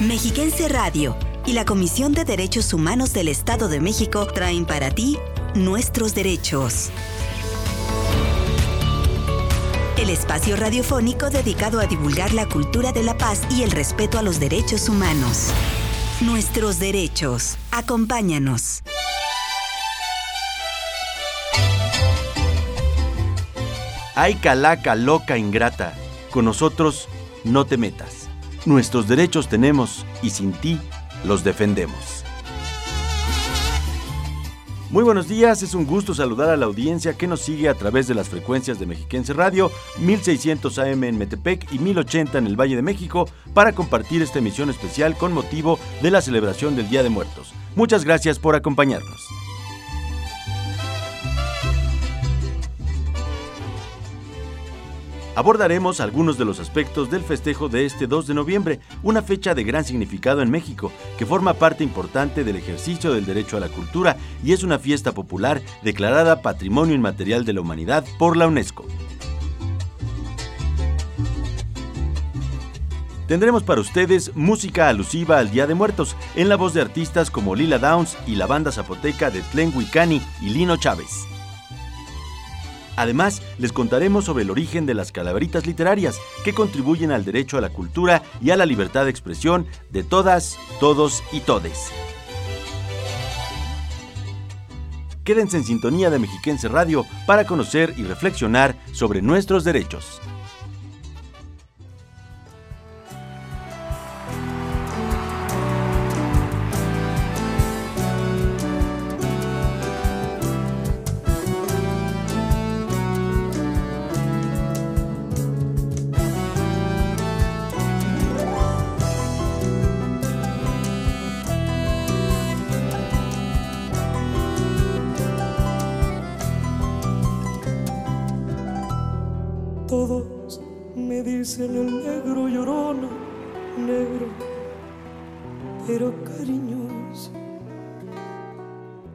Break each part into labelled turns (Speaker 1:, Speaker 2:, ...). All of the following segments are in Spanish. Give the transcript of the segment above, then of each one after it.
Speaker 1: Mexiquense Radio y la Comisión de Derechos Humanos del Estado de México traen para ti nuestros derechos. El espacio radiofónico dedicado a divulgar la cultura de la paz y el respeto a los derechos humanos. Nuestros derechos. Acompáñanos.
Speaker 2: Ay, calaca, loca, ingrata. Con nosotros no te metas. Nuestros derechos tenemos y sin ti los defendemos. Muy buenos días, es un gusto saludar a la audiencia que nos sigue a través de las frecuencias de Mexiquense Radio, 1600 AM en Metepec y 1080 en el Valle de México, para compartir esta emisión especial con motivo de la celebración del Día de Muertos. Muchas gracias por acompañarnos. Abordaremos algunos de los aspectos del festejo de este 2 de noviembre, una fecha de gran significado en México, que forma parte importante del ejercicio del derecho a la cultura y es una fiesta popular declarada Patrimonio Inmaterial de la Humanidad por la UNESCO. Tendremos para ustedes música alusiva al Día de Muertos, en la voz de artistas como Lila Downs y la banda zapoteca de Tlen Huicani y Lino Chávez. Además, les contaremos sobre el origen de las calaveritas literarias que contribuyen al derecho a la cultura y a la libertad de expresión de todas, todos y todes. Quédense en sintonía de Mexiquense Radio para conocer y reflexionar sobre nuestros derechos.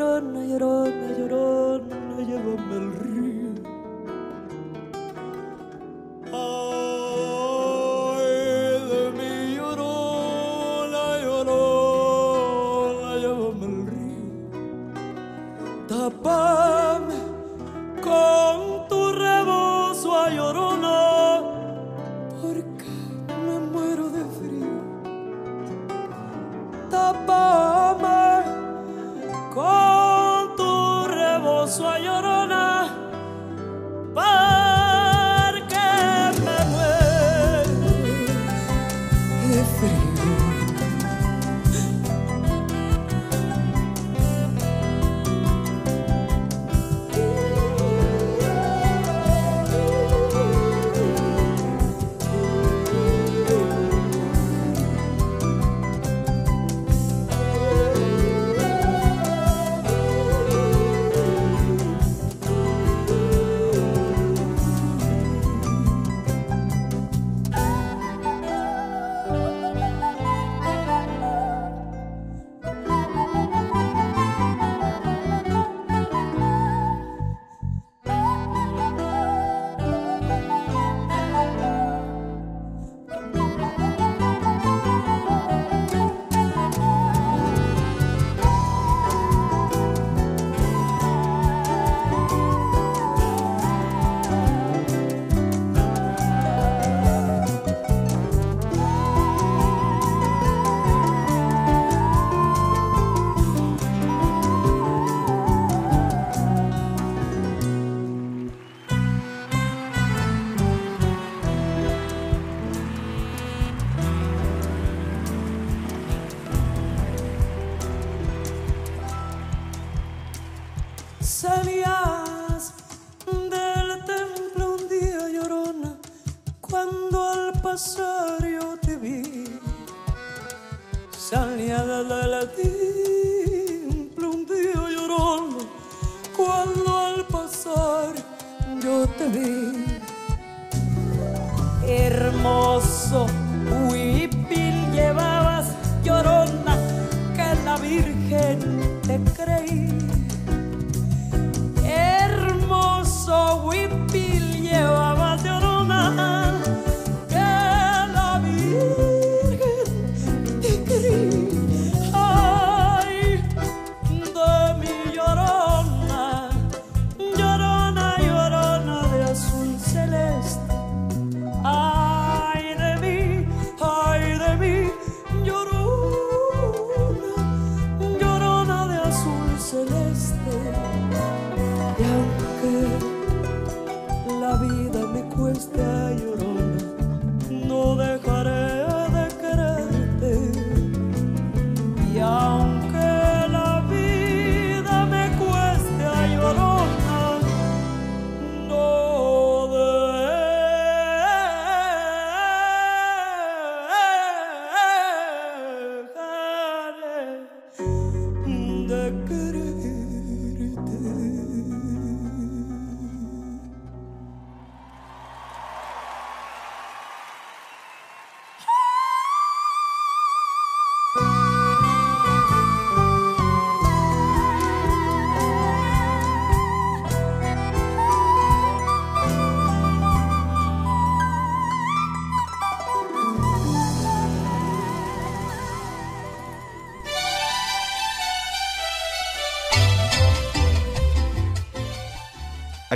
Speaker 3: llorona, llorona,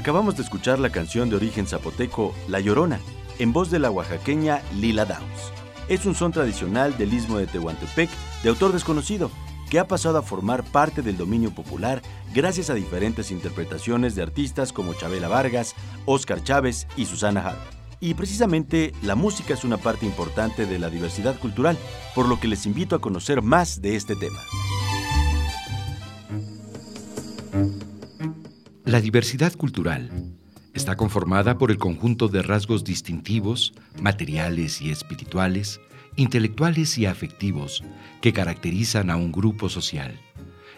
Speaker 2: Acabamos de escuchar la canción de origen zapoteco La Llorona, en voz de la oaxaqueña Lila Downs. Es un son tradicional del istmo de Tehuantepec de autor desconocido, que ha pasado a formar parte del dominio popular gracias a diferentes interpretaciones de artistas como Chabela Vargas, Óscar Chávez y Susana Hart. Y precisamente la música es una parte importante de la diversidad cultural, por lo que les invito a conocer más de este tema.
Speaker 4: La diversidad cultural está conformada por el conjunto de rasgos distintivos, materiales y espirituales, intelectuales y afectivos que caracterizan a un grupo social.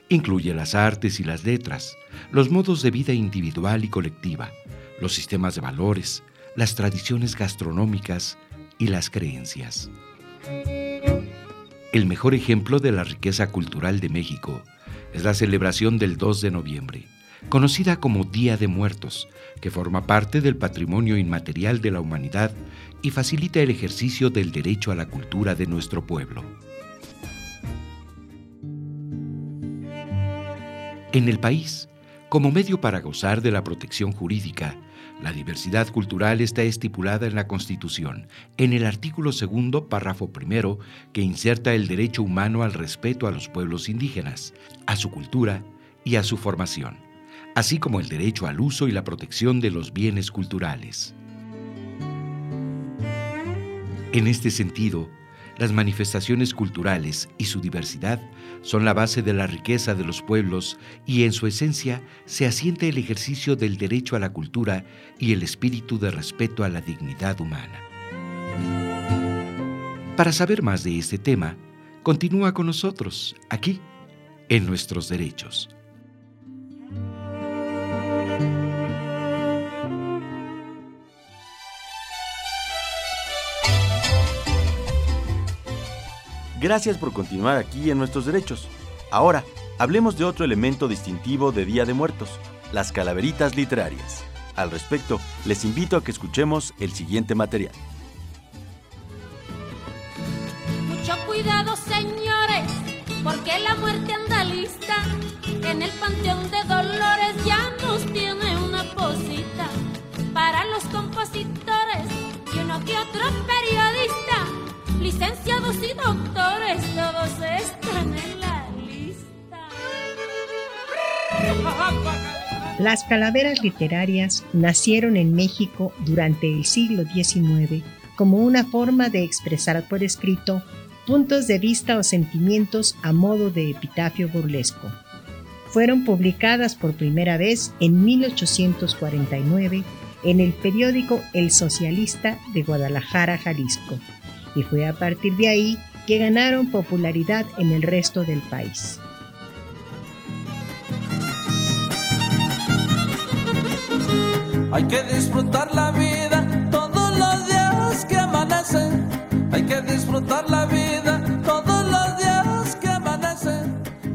Speaker 4: Incluye las artes y las letras, los modos de vida individual y colectiva, los sistemas de valores, las tradiciones gastronómicas y las creencias. El mejor ejemplo de la riqueza cultural de México es la celebración del 2 de noviembre, conocida como Día de Muertos, que forma parte del patrimonio inmaterial de la humanidad y facilita el ejercicio del derecho a la cultura de nuestro pueblo. En el país, como medio para gozar de la protección jurídica, la diversidad cultural está estipulada en la Constitución, en el artículo segundo, párrafo primero, que inserta el derecho humano al respeto a los pueblos indígenas, a su cultura y a su formación, así como el derecho al uso y la protección de los bienes culturales. En este sentido, las manifestaciones culturales y su diversidad son la base de la riqueza de los pueblos y en su esencia se asienta el ejercicio del derecho a la cultura y el espíritu de respeto a la dignidad humana. Para saber más de este tema, continúa con nosotros aquí, en Nuestros Derechos.
Speaker 2: Gracias por continuar aquí en Nuestros Derechos. Ahora, hablemos de otro elemento distintivo de Día de Muertos, las calaveritas literarias. Al respecto, les invito a que escuchemos el siguiente material.
Speaker 5: Mucho cuidado, señores, porque la muerte anda lista. En el panteón de Dolores ya
Speaker 6: Las calaveras literarias nacieron en México durante el siglo XIX como una forma de expresar por escrito puntos de vista o sentimientos a modo de epitafio burlesco. Fueron publicadas por primera vez en 1849 en el periódico El Socialista de Guadalajara, Jalisco, y fue a partir de ahí que ganaron popularidad en el resto del país.
Speaker 7: Hay que disfrutar la vida todos los días que amanecen. Hay que disfrutar la vida todos los días que amanecen.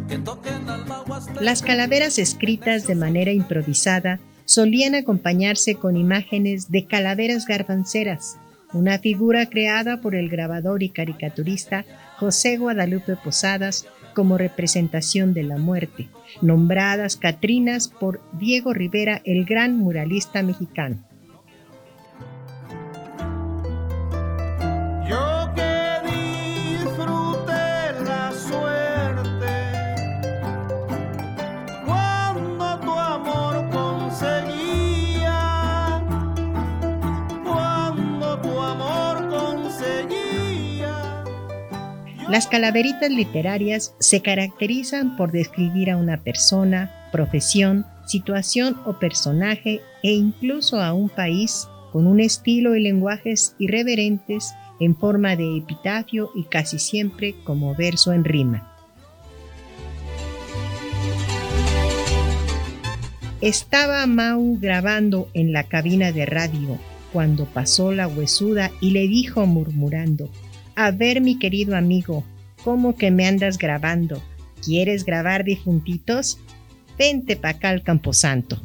Speaker 7: Que toquen huasteca.
Speaker 6: Las calaveras escritas de manera improvisada solían acompañarse con imágenes de calaveras garbanceras, una figura creada por el grabador y caricaturista José Guadalupe Posadas como representación de la muerte, nombradas Catrinas por Diego Rivera, el gran muralista mexicano. Las calaveritas literarias se caracterizan por describir a una persona, profesión, situación o personaje e incluso a un país con un estilo y lenguajes irreverentes en forma de epitafio y casi siempre como verso en rima. Estaba Mau grabando en la cabina de radio cuando pasó la huesuda y le dijo murmurando, A ver mi querido amigo, ¿cómo que me andas grabando? ¿Quieres grabar difuntitos? Vente pa' acá al Camposanto.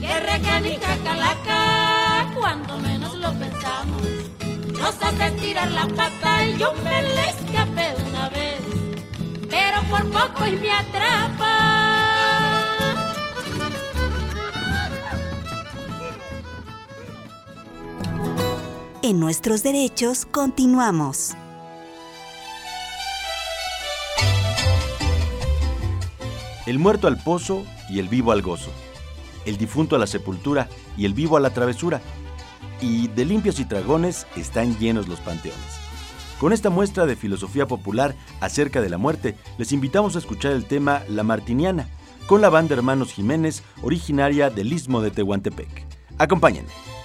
Speaker 5: Que recanica calaca, cuando menos lo pensamos. Nos hace tirar la pata y yo me le escapé una vez, pero por poco y me atrapa.
Speaker 1: En nuestros derechos continuamos.
Speaker 8: El muerto al pozo y el vivo al gozo. El difunto a la sepultura y el vivo a la travesura. Y de limpios y dragones están llenos los panteones. Con esta muestra de filosofía popular acerca de la muerte, les invitamos a escuchar el tema La Martiniana, con la banda Hermanos Jiménez, originaria del Istmo de Tehuantepec. Acompáñenme.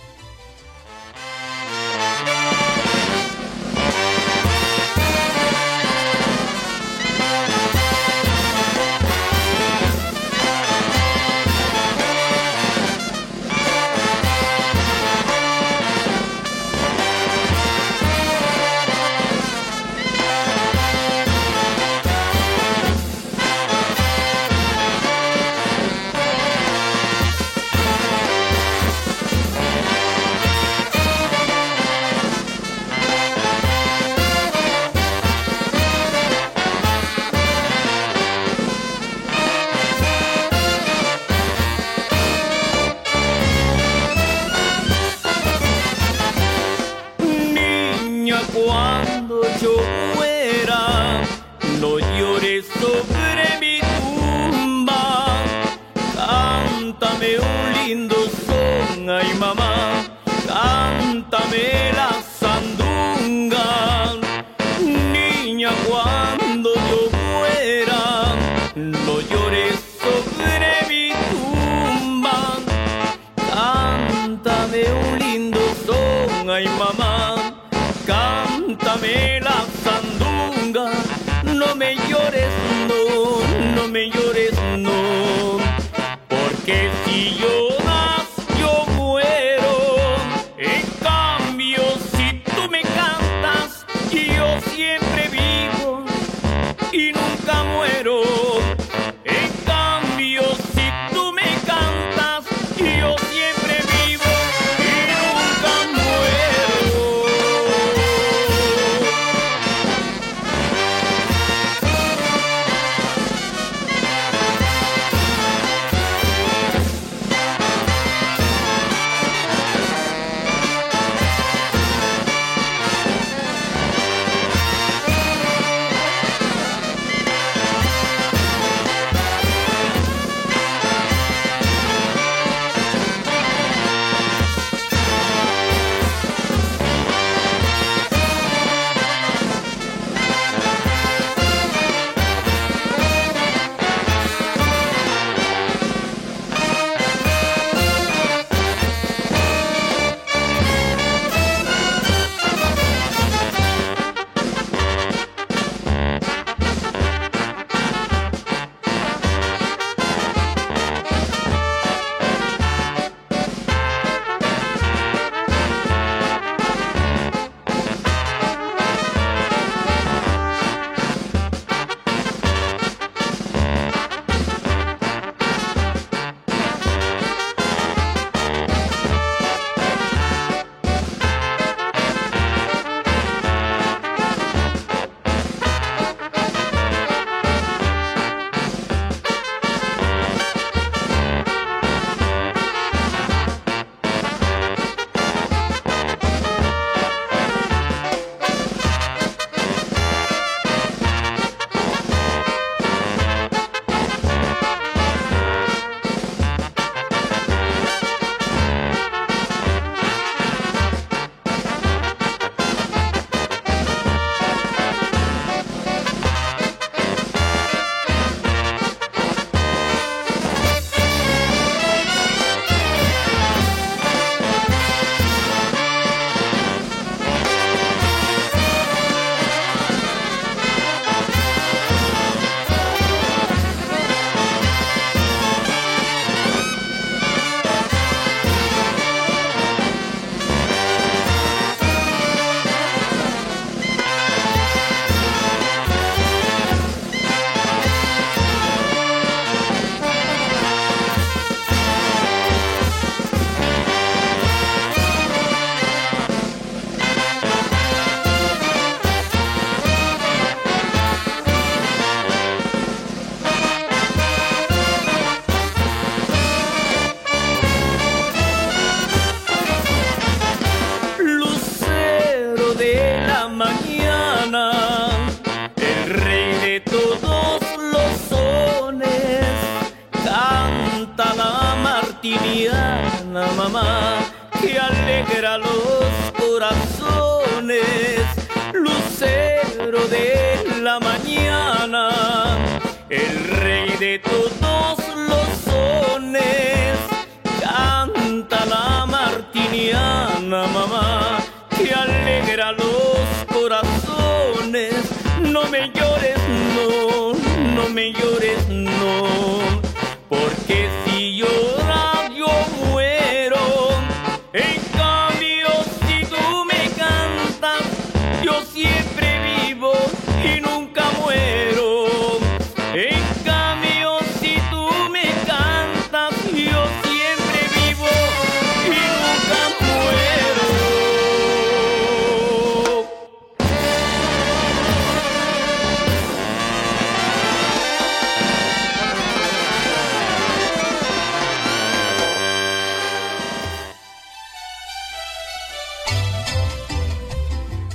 Speaker 8: El rey de todos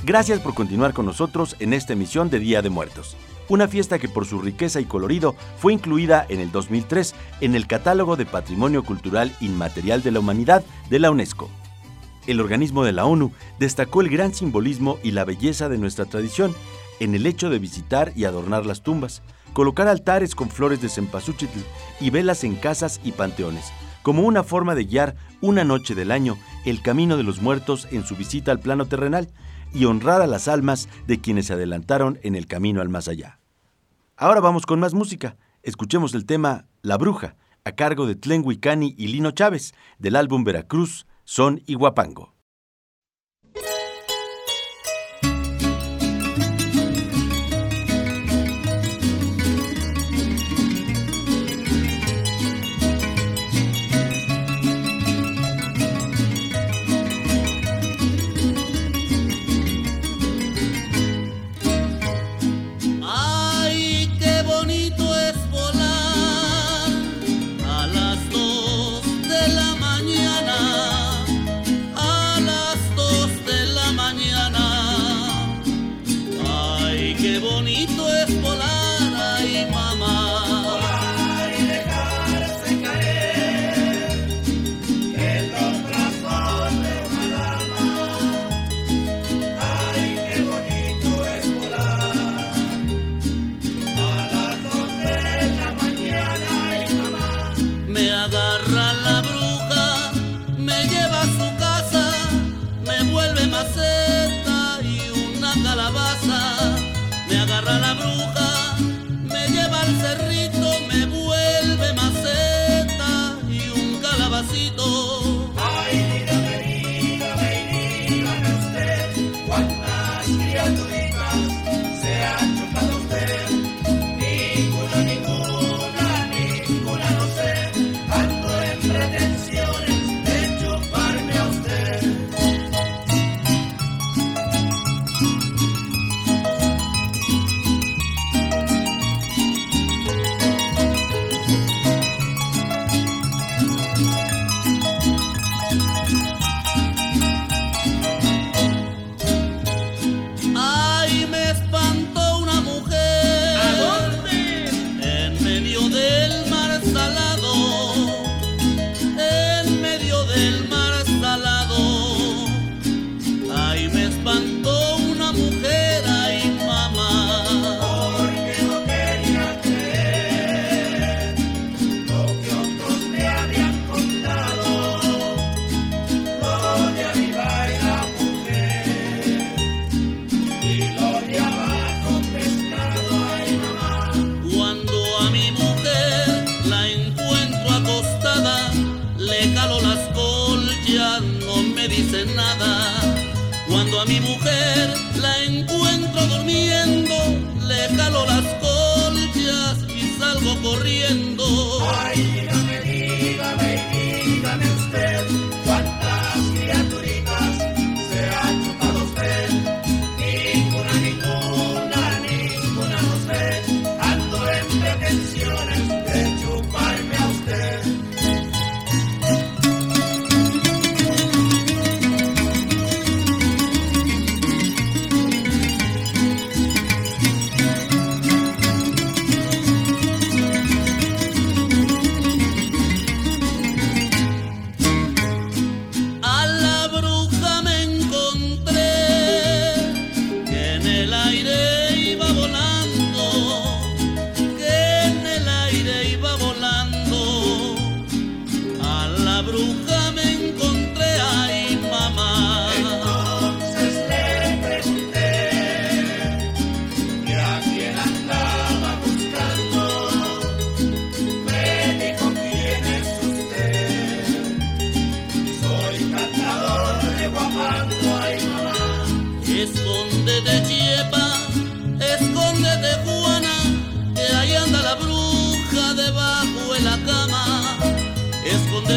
Speaker 9: Gracias por continuar con nosotros en esta emisión de Día de Muertos, una fiesta que por su riqueza y colorido fue incluida en el 2003 en el Catálogo de Patrimonio Cultural Inmaterial de la Humanidad de la UNESCO. El organismo de la ONU destacó el gran simbolismo y la belleza de nuestra tradición en el hecho de visitar y adornar las tumbas, colocar altares con flores de cempasúchil y velas en casas y panteones, como una forma de guiar una noche del año el camino de los muertos en su visita al plano terrenal y honrar a las almas de quienes se adelantaron en el camino al más allá. Ahora vamos con más música. Escuchemos el tema La Bruja, a cargo de Tlen Huicani y Lino Chávez, del álbum Veracruz, Son y Guapango.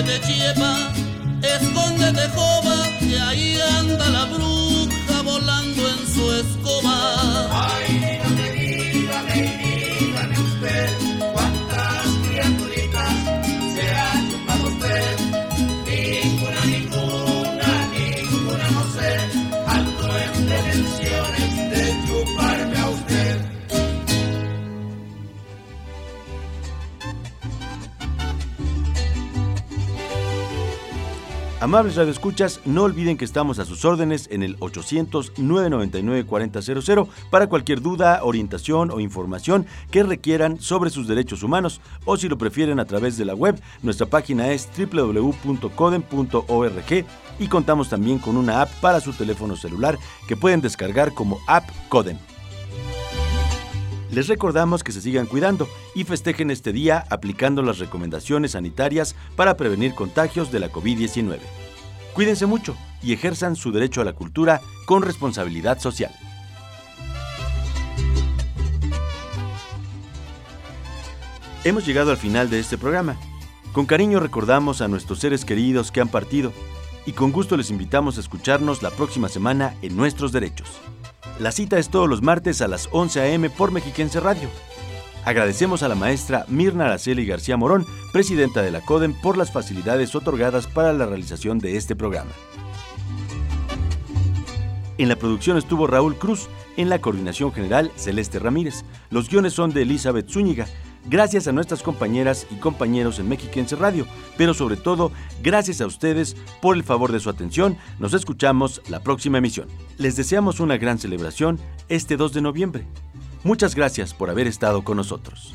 Speaker 10: De
Speaker 9: dear
Speaker 2: Amables radioescuchas, no olviden que estamos a sus órdenes en el 800-999-4000 para cualquier duda, orientación o información que requieran sobre sus derechos humanos o si lo prefieren a través de la web, nuestra página es www.coden.org y contamos también con una app para su teléfono celular que pueden descargar como app Coden. Les recordamos que se sigan cuidando y festejen este día aplicando las recomendaciones sanitarias para prevenir contagios de la COVID-19. Cuídense mucho y ejerzan su derecho a la cultura con responsabilidad social. Hemos llegado al final de este programa. Con cariño recordamos a nuestros seres queridos que han partido y con gusto les invitamos a escucharnos la próxima semana en Nuestros Derechos. La cita es todos los martes a las 11 a.m. por Mexiquense Radio. Agradecemos a la maestra Mirna Araceli García Morón, presidenta de la CODEM, por las facilidades otorgadas para la realización de este programa. En la producción estuvo Raúl Cruz, en la coordinación general Celeste Ramírez. Los guiones son de Elizabeth Zúñiga. Gracias a nuestras compañeras y compañeros en Mexiquense Radio, pero sobre todo, gracias a ustedes por el favor de su atención. Nos escuchamos la próxima emisión. Les deseamos una gran celebración este 2 de noviembre. Muchas gracias por haber estado con nosotros.